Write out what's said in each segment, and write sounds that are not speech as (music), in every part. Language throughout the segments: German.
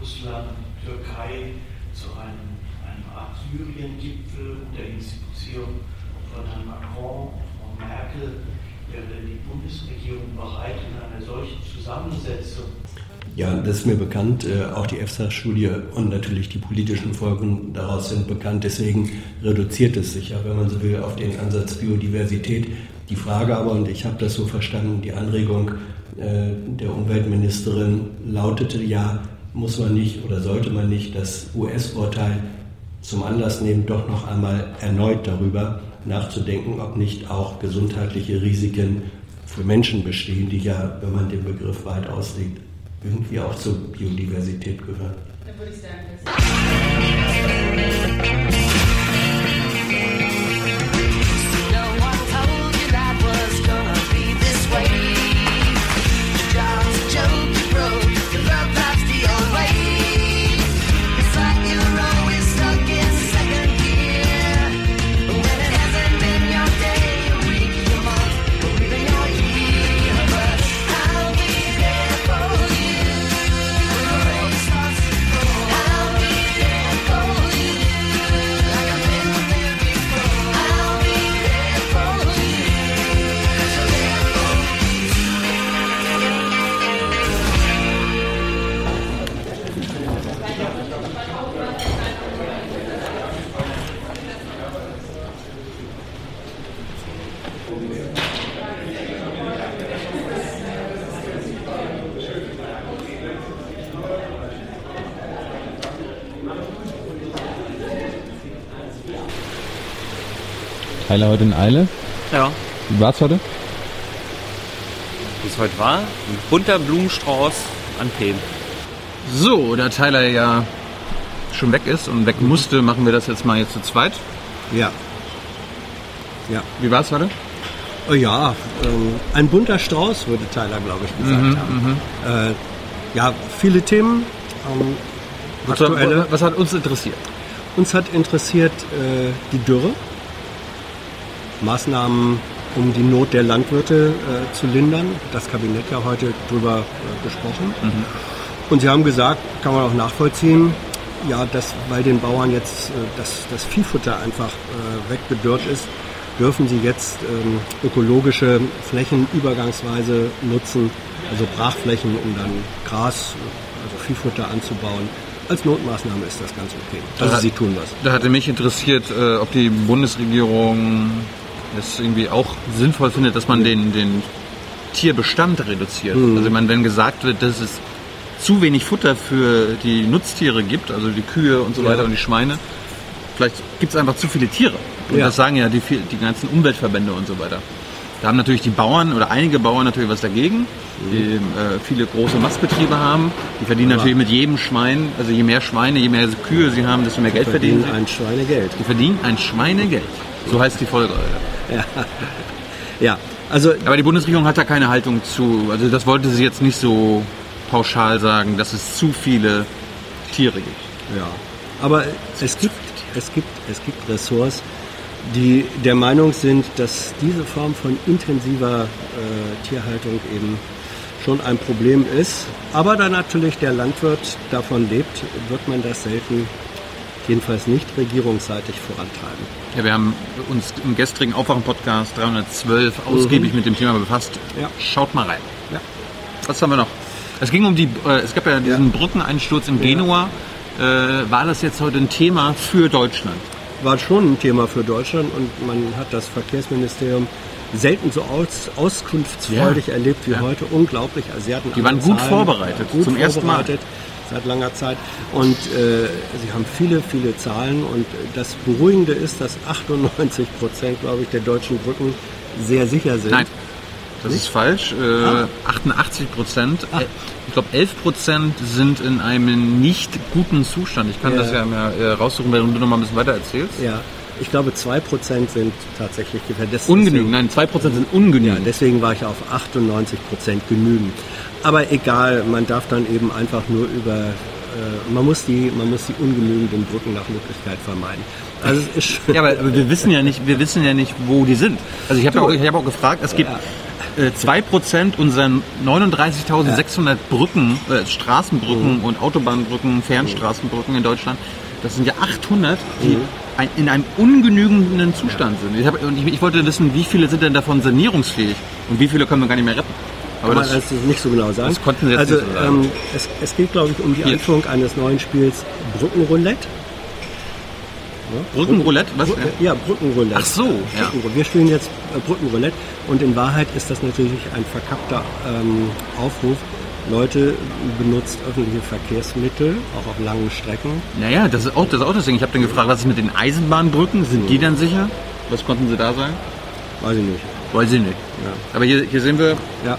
Russland, Türkei zu einem, einem Art Syrien-Gipfel unter Institution von Herrn Macron, Frau Merkel. Wäre die Bundesregierung bereit, in einer solchen Zusammensetzung ja, das ist mir bekannt. Äh, auch die EFSA-Studie und natürlich die politischen Folgen daraus sind bekannt. Deswegen reduziert es sich ja, wenn man so will, auf den Ansatz Biodiversität. Die Frage aber, und ich habe das so verstanden, die Anregung äh, der Umweltministerin lautete ja, muss man nicht oder sollte man nicht das US-Urteil zum Anlass nehmen, doch noch einmal erneut darüber nachzudenken, ob nicht auch gesundheitliche Risiken für Menschen bestehen, die ja, wenn man den Begriff weit auslegt, irgendwie auch zur Biodiversität gehören. Dann würde ich sagen, Tyler heute in Eile? Ja. Wie war's heute? Wie es heute war? Ein bunter Blumenstrauß an Themen. So, da Tyler ja schon weg ist und weg musste, machen wir das jetzt mal jetzt zu zweit. Ja. Ja. Wie war's heute? Oh ja, ähm, ein bunter Strauß, würde Tyler, glaube ich, gesagt mhm, haben. Mhm. Äh, ja, viele Themen. Ähm, aktuelle. Was hat uns interessiert? Uns hat interessiert äh, die Dürre. Maßnahmen, um die Not der Landwirte äh, zu lindern. Das Kabinett ja heute darüber äh, gesprochen. Mhm. Und Sie haben gesagt, kann man auch nachvollziehen, ja, dass weil den Bauern jetzt äh, das, das Viehfutter einfach äh, weggedörrt ist, dürfen sie jetzt ähm, ökologische Flächen übergangsweise nutzen, also Brachflächen, um dann Gras, also Viehfutter anzubauen. Als Notmaßnahme ist das ganz okay. Also da, sie tun was. Da hatte mich interessiert, äh, ob die Bundesregierung es irgendwie auch sinnvoll findet, dass man den, den Tierbestand reduziert. Mhm. Also wenn gesagt wird, dass es zu wenig Futter für die Nutztiere gibt, also die Kühe und so weiter und die Schweine, vielleicht gibt es einfach zu viele Tiere. Und ja. das sagen ja die, die ganzen Umweltverbände und so weiter. Da haben natürlich die Bauern oder einige Bauern natürlich was dagegen, die äh, viele große Mastbetriebe haben. Die verdienen Aber natürlich mit jedem Schwein, also je mehr Schweine, je mehr Kühe sie haben, desto mehr Geld verdienen, verdienen sie. ein Schweinegeld. Die verdienen ein Schweinegeld. So heißt die Folge. (laughs) Ja. ja, also. Aber die Bundesregierung hat da keine Haltung zu. Also das wollte sie jetzt nicht so pauschal sagen, dass es zu viele Tiere gibt. Ja, aber es gibt, es gibt, es gibt Ressorts, die der Meinung sind, dass diese Form von intensiver äh, Tierhaltung eben schon ein Problem ist. Aber da natürlich der Landwirt davon lebt, wird man das selten, jedenfalls nicht regierungsseitig vorantreiben. Ja, wir haben uns im gestrigen Aufwachen-Podcast 312 ausgiebig mhm. mit dem Thema befasst. Ja. Schaut mal rein. Ja. Was haben wir noch? Es ging um die, äh, es gab ja diesen ja. Brückeneinsturz in Genua. Äh, war das jetzt heute ein Thema für Deutschland? War schon ein Thema für Deutschland und man hat das Verkehrsministerium selten so aus, auskunftsfreudig erlebt wie heute. Unglaublich. Also sie hatten die waren gut Zahlen, vorbereitet, gut zum ersten Mal seit langer Zeit. Und äh, sie haben viele, viele Zahlen. Und das Beruhigende ist, dass 98 Prozent, glaube ich, der deutschen Brücken sehr sicher sind. Nein. Das Nicht? ist falsch. Äh, ah. 88 Prozent. Ah. Ich glaube, 11 Prozent sind in einem nicht guten Zustand. Ich kann ja. das ja mal äh, raussuchen, wenn du noch mal ein bisschen weiter erzählst. Ja. Ich glaube, 2% sind tatsächlich gefährdet. Ungenügend, nein, 2% sind ungenügend. Ja, deswegen war ich auf 98% genügend. Aber egal, man darf dann eben einfach nur über, äh, man, muss die, man muss die ungenügenden Brücken nach Möglichkeit vermeiden. Also es ist ja, aber, aber, wir wissen ja nicht, wir wissen ja nicht, wo die sind. Also ich habe ja auch, hab auch gefragt, es gibt, ja. äh, 2% unserer 39.600 Brücken, äh, Straßenbrücken und Autobahnbrücken, Fernstraßenbrücken in Deutschland, das sind ja 800, die ein, in einem ungenügenden Zustand sind. Ich, hab, und ich, ich wollte wissen, wie viele sind denn davon sanierungsfähig und wie viele können wir gar nicht mehr retten. Aber Kann man das, das nicht so genau sagen. das konnten Sie jetzt also, nicht so sagen. Ähm, es, es geht, glaube ich, um die Hier. Einführung eines neuen Spiels Brückenroulette. Brückenroulette? Was? Brü- ja, Brückenroulette. Ach so, ja. Wir spielen jetzt äh, Brückenroulette und in Wahrheit ist das natürlich ein verkappter ähm, Aufruf. Leute, benutzt öffentliche Verkehrsmittel, auch auf langen Strecken. Naja, das ist auch das, ist auch das Ding. Ich habe dann gefragt, was ist mit den Eisenbahnbrücken? Sind die dann sicher? Was konnten Sie da sagen? Weiß ich nicht. Weiß ich nicht. Ja. Aber hier, hier sehen wir, Ja,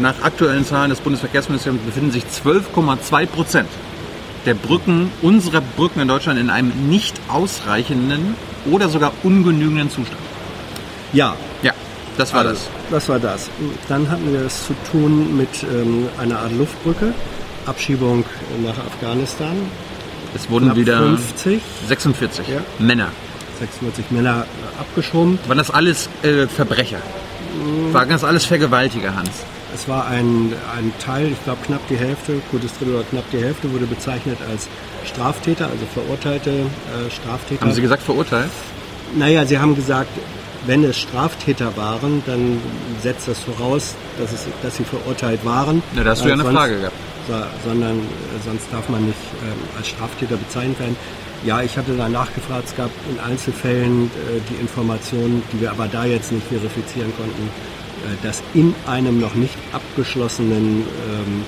nach aktuellen Zahlen des Bundesverkehrsministeriums befinden sich 12,2 Prozent der Brücken, unserer Brücken in Deutschland in einem nicht ausreichenden oder sogar ungenügenden Zustand. ja Ja, das war also, das. Das war das. Dann hatten wir es zu tun mit ähm, einer Art Luftbrücke, Abschiebung nach Afghanistan. Es wurden wieder 50, 46 Ja. Männer. 46 Männer äh, abgeschoben. Waren das alles äh, Verbrecher? Waren das alles Vergewaltiger, Hans? Es war ein, ein Teil, ich glaube knapp die Hälfte, gutes Drittel oder knapp die Hälfte, wurde bezeichnet als Straftäter, also verurteilte äh, Straftäter. Haben Sie gesagt verurteilt? Naja, Sie haben gesagt, wenn es Straftäter waren, dann setzt das voraus, dass, es, dass sie verurteilt waren. Na, da hast du ja eine Frage gehabt. So, sondern äh, sonst darf man nicht ähm, als Straftäter bezeichnet werden. Ja, ich hatte da nachgefragt, es gab in Einzelfällen äh, die Informationen, die wir aber da jetzt nicht verifizieren konnten, dass in einem noch nicht abgeschlossenen ähm,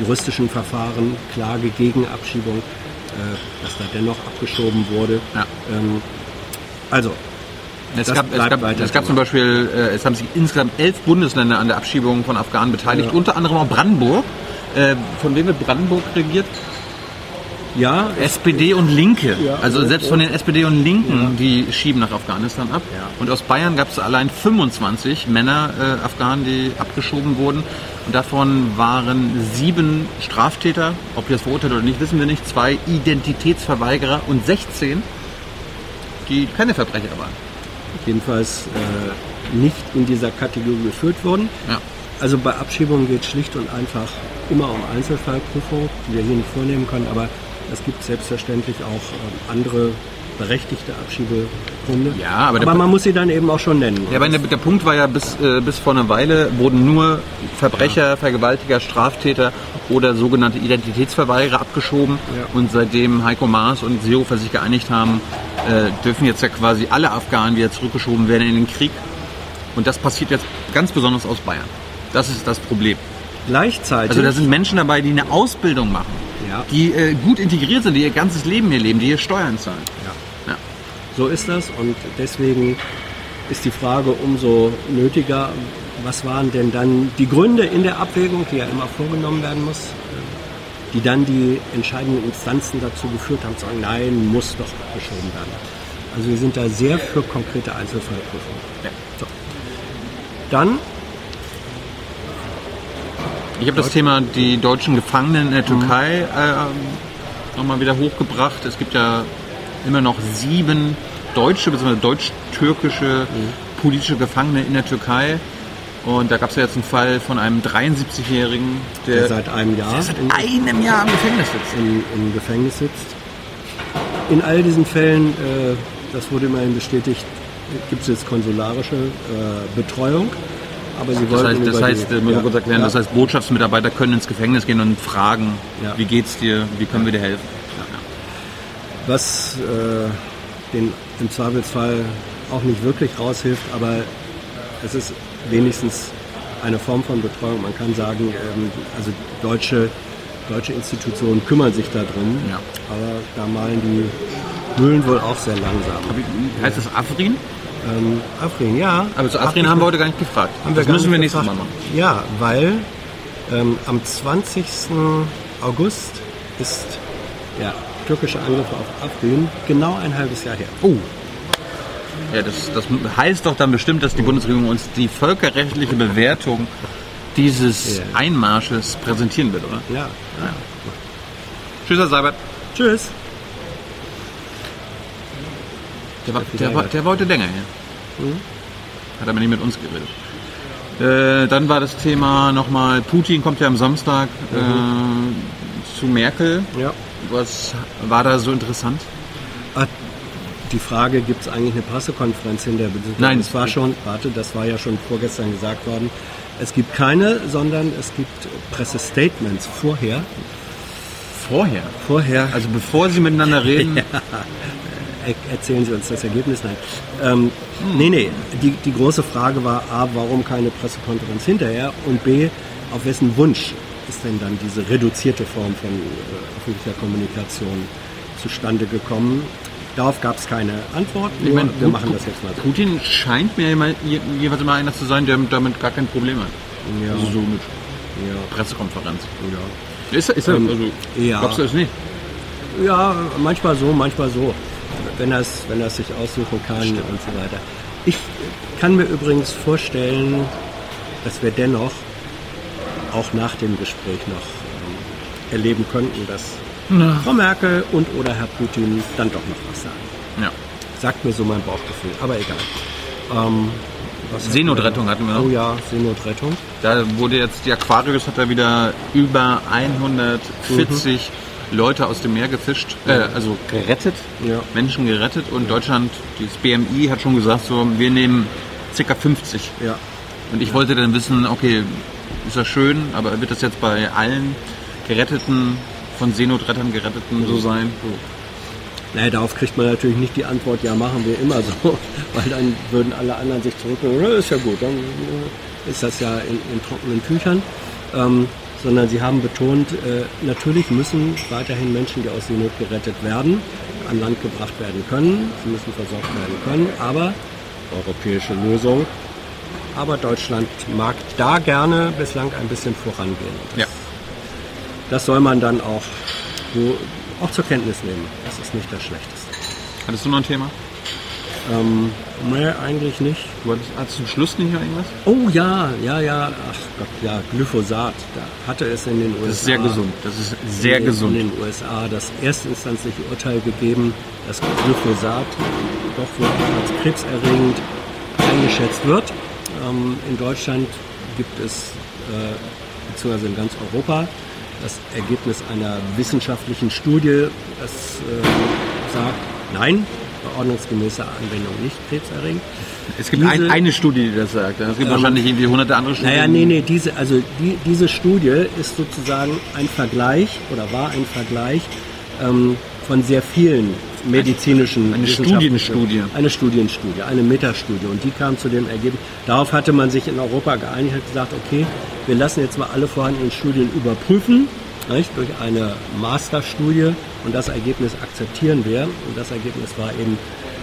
juristischen Verfahren, Klage gegen Abschiebung, äh, dass da dennoch abgeschoben wurde. Ja. Ähm, also, Es gab, es, gab, es gab zum Beispiel, äh, es haben sich insgesamt elf Bundesländer an der Abschiebung von Afghanen beteiligt, unter anderem auch Brandenburg. Äh, von wem wird Brandenburg regiert? Ja, SPD und Linke. Ja, also ja, selbst ja. von den SPD und Linken, die schieben nach Afghanistan ab. Ja. Und aus Bayern gab es allein 25 Männer, äh, Afghanen, die abgeschoben wurden. Und davon waren sieben Straftäter, ob die das verurteilt oder nicht, wissen wir nicht. Zwei Identitätsverweigerer und 16, die keine Verbrecher waren. jedenfalls äh, nicht in dieser Kategorie geführt wurden. Ja. Also bei Abschiebungen geht es schlicht und einfach immer um Einzelfallprüfung, die wir hier nicht vornehmen können, aber es gibt selbstverständlich auch ähm, andere berechtigte Abschiebegründe. Ja, aber aber man muss sie dann eben auch schon nennen. Ja, aber der, der Punkt war ja, bis, äh, bis vor einer Weile wurden nur Verbrecher, Vergewaltiger, Straftäter oder sogenannte Identitätsverweigerer abgeschoben. Ja. Und seitdem Heiko Maas und Seehofer sich geeinigt haben, äh, dürfen jetzt ja quasi alle Afghanen wieder zurückgeschoben werden in den Krieg. Und das passiert jetzt ganz besonders aus Bayern. Das ist das Problem. Gleichzeitig, Also da sind Menschen dabei, die eine Ausbildung machen, Ja. die äh, gut integriert sind, die ihr ganzes Leben hier leben, die hier Steuern zahlen. ja, Ja. so ist das und deswegen ist die Frage umso nötiger, was waren denn dann die Gründe in der Abwägung, die ja immer vorgenommen werden muss, äh, die dann die entscheidenden Instanzen dazu geführt haben, zu sagen, nein, muss doch abgeschoben werden. Also wir sind da sehr für konkrete Einzelfallprüfungen. Ja. So. Dann, Ich habe das Thema die deutschen Gefangenen in der Türkei äh, nochmal wieder hochgebracht. Es gibt ja immer noch sieben deutsche bzw. deutsch-türkische politische Gefangene in der Türkei. Und da gab es ja jetzt einen Fall von einem 73-Jährigen, der, der seit einem Jahr der seit in, einem Jahr im Gefängnis sitzt. im, im Gefängnis sitzt. In all diesen Fällen, äh, das wurde immerhin bestätigt, gibt es jetzt konsularische äh, Betreuung. Aber sie Das wollten heißt, das heißt die, äh, ja, kurz erklären, ja, das heißt, Botschaftsmitarbeiter können ins Gefängnis gehen und fragen, Ja. wie geht's dir, wie können wir dir helfen. was äh, den im Zweifelsfall auch nicht wirklich raushilft, aber es ist wenigstens eine Form von Betreuung. Man kann sagen, ähm, also deutsche, deutsche Institutionen kümmern sich darum, Ja. aber da malen die Mühlen wohl auch sehr langsam. Heißt das Afrin? Ähm, Afrin, ja. Aber zu Afrin haben wir heute gar nicht gefragt. Haben wir das gar müssen wir nächstes Mal machen. Ja, weil ähm, am 20. August ist der türkische Angriff auf Afrin genau ein halbes Jahr her. Oh. Ja, das, das heißt doch dann bestimmt, dass die Bundesregierung uns die völkerrechtliche Bewertung dieses Ja. Einmarsches präsentieren wird, oder? Ja. Tschüss, Herr Seibert. Tschüss. Der war, der, war, der war heute länger hier. Hat aber nicht mit uns geredet. Äh, dann war das Thema nochmal, Putin kommt ja am Samstag äh, zu Merkel. Ja. Was war da so interessant? Ah, Die Frage, gibt es eigentlich eine Pressekonferenz hinterher? Nein. Das war schon, warte, das war ja schon vorgestern gesagt worden. Es gibt keine, sondern es gibt Pressestatements vorher. Vorher. Vorher Also bevor sie miteinander reden. (laughs) er erzählen Sie uns das Ergebnis. Nein. Ähm, Nee, nee. Die, die große Frage war A, warum keine Pressekonferenz hinterher? Und B, auf wessen Wunsch ist denn dann diese reduzierte Form von äh, öffentlicher Kommunikation zustande gekommen? Darauf gab es keine Antwort. Nur, meine, wir machen das jetzt mal so. Putin scheint mir immer, je- jeweils immer einer zu sein, der damit gar kein Problem hat. Ja. Also so mit Ja, Pressekonferenz. ja. Ist ist er, Ähm, also, ja. glaubst du das nicht? Ja, manchmal so, manchmal so. Wenn er es wenn er es sich aussuchen kann und so weiter. Ich kann mir übrigens vorstellen, dass wir dennoch auch nach dem Gespräch noch ähm, erleben könnten, dass Frau Merkel und oder Herr Putin dann doch noch was sagen. Ja. Sagt mir so mein Bauchgefühl, aber egal. Ähm, Seenotrettung hatten wir noch. Oh ja, Seenotrettung. Da wurde jetzt, die Aquarius hat da wieder über 140 Leute aus dem Meer gefischt, äh, also gerettet, Ja. Menschen gerettet und Deutschland, das BMI hat schon gesagt, so, wir nehmen ca. 50. Ja. Und ich wollte dann wissen, okay, ist das schön, aber wird das jetzt bei allen Geretteten, von Seenotrettern Geretteten so sein? Naja, darauf kriegt man natürlich nicht die Antwort, ja, machen wir immer so, (laughs) weil dann würden alle anderen sich zurücknehmen, ja, ist ja gut, dann äh, ist das ja in, in trockenen Tüchern. Ähm, sondern sie haben betont, äh, natürlich müssen weiterhin Menschen, die aus Seenot gerettet werden, an Land gebracht werden können, sie müssen versorgt werden können, aber europäische Lösung. Aber Deutschland mag da gerne bislang ein bisschen vorangehen. Das, Ja. das soll man dann auch, so, auch zur Kenntnis nehmen. Das ist nicht das Schlechteste. Hattest du noch ein Thema? Ähm, nee, eigentlich nicht. Hattest zum Schluss nicht noch irgendwas? Oh ja, ja, ja, ach Gott, ja, Glyphosat. Da hatte es in den USA. Das ist sehr gesund. Das ist sehr in, gesund. In den USA das erstinstanzliche Urteil gegeben, dass Glyphosat doch wohl als krebserregend eingeschätzt wird. Ähm, in Deutschland gibt es, äh, beziehungsweise in ganz Europa, das Ergebnis einer wissenschaftlichen Studie, das äh, sagt, nein, verordnungsgemäße Anwendung nicht krebserregend. Es gibt Diese- ein, eine Studie, die das sagt. Es gibt wahrscheinlich irgendwie hunderte andere Studien. Naja, nee, nee, diese, also die, diese Studie ist sozusagen ein Vergleich oder war ein Vergleich ähm, von sehr vielen medizinischen Eine Studienstudie. Eine Studienstudie, eine Metastudie. Und die kam zu dem Ergebnis. Darauf hatte man sich in Europa geeinigt, hat gesagt, okay, wir lassen jetzt mal alle vorhandenen Studien überprüfen nicht, durch eine Masterstudie und das Ergebnis akzeptieren wir. Und das Ergebnis war eben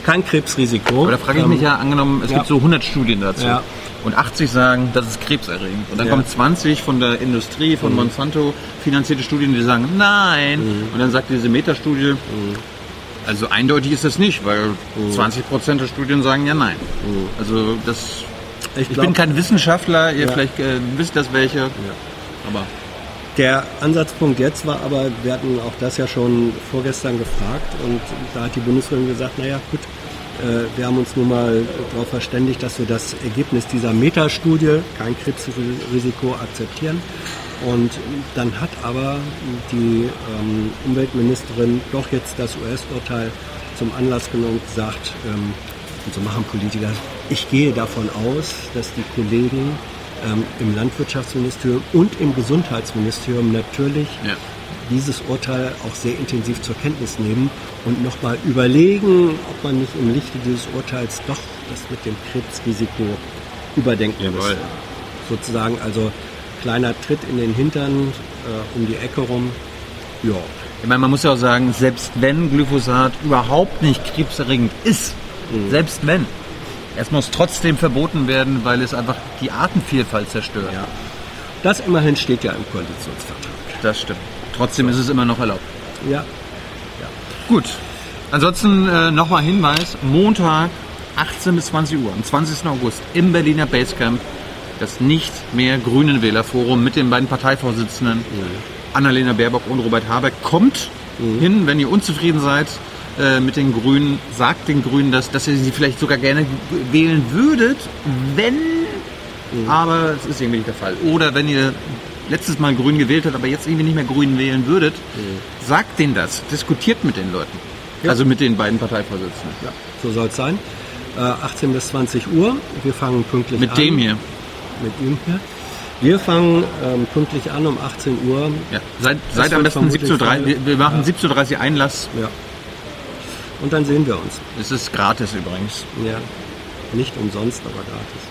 kein Krebsrisiko. Aber da frage ich mich ja, angenommen, es ja. gibt so 100 Studien dazu. Ja. Und 80 sagen, das ist krebserregend. Und dann Ja. kommen 20 von der Industrie, von Monsanto finanzierte Studien, die sagen, nein. Und dann sagt diese Metastudie, also eindeutig ist das nicht, weil 20 Prozent der Studien sagen ja nein. Also das, ich, glaub- bin kein Wissenschaftler, ihr vielleicht äh, wisst das welche. Aber Der Ansatzpunkt jetzt war aber, wir hatten auch das ja schon vorgestern gefragt und da hat die Bundesregierung gesagt, naja gut, äh, wir haben uns nun mal darauf verständigt, dass wir das Ergebnis dieser Metastudie, kein Krebsrisiko, akzeptieren. Und dann hat aber die ähm, Umweltministerin doch jetzt das US-Urteil zum Anlass genommen und gesagt, ähm, und so machen Politiker, ich gehe davon aus, dass die Kollegen ähm, im Landwirtschaftsministerium und im Gesundheitsministerium natürlich Ja. dieses Urteil auch sehr intensiv zur Kenntnis nehmen und nochmal überlegen, ob man nicht im Lichte dieses Urteils doch das mit dem Krebsrisiko überdenken Jawohl. müsste. Sozusagen also kleiner Tritt in den Hintern äh, um die Ecke rum. Ja, Ich meine, man muss ja auch sagen, selbst wenn Glyphosat überhaupt nicht krebserregend ist, selbst wenn, es muss trotzdem verboten werden, weil es einfach die Artenvielfalt zerstört. ja. Das immerhin steht ja im Koalitionsvertrag. Das stimmt. Trotzdem ist es immer noch erlaubt. Ja, Gut. Ansonsten äh, nochmal Hinweis, Montag 18 bis 20 Uhr, am 20. August im Berliner Basecamp das nicht mehr Grünen Wählerforum mit den beiden Parteivorsitzenden Annalena Baerbock und Robert Habeck. Kommt hin, wenn ihr unzufrieden seid äh, mit den Grünen, sagt den Grünen, dass, dass ihr sie vielleicht sogar gerne wählen würdet, wenn aber es ist irgendwie nicht der Fall. Oder wenn ihr letztes Mal grün gewählt habt, aber jetzt irgendwie nicht mehr grün wählen würdet, sagt denen das, diskutiert mit den Leuten. Ja. Also mit den beiden Parteivorsitzenden. Ja, so soll es sein. Äh, 18 bis 20 Uhr. Wir fangen pünktlich Mit an. dem hier. Mit ihm hier. Wir fangen ähm, pünktlich an um 18 Uhr. Ja. Seid, seid am besten vermutlich 17.30 Uhr. Wir, wir machen 17.30 Uhr Einlass. Ja. Und dann sehen wir uns. Es ist gratis übrigens. Ja. Nicht umsonst, aber gratis.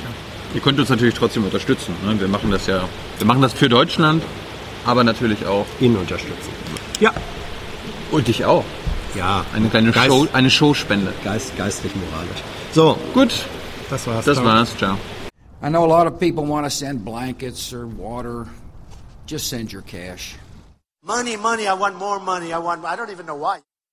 Ihr könnt uns natürlich trotzdem unterstützen. Ne? Wir machen das ja, wir machen das für Deutschland, aber natürlich auch. Ihn unterstützen. Ja. Und dich auch. Ja. Eine kleine Geist, Show, eine Showspende. Geist, geistig, moralisch. So, Gut, das war's. das war's. Ciao. I know a lot of people want to send blankets or water. Just send your cash. Money, money, I want more money. I want, I don't even know why.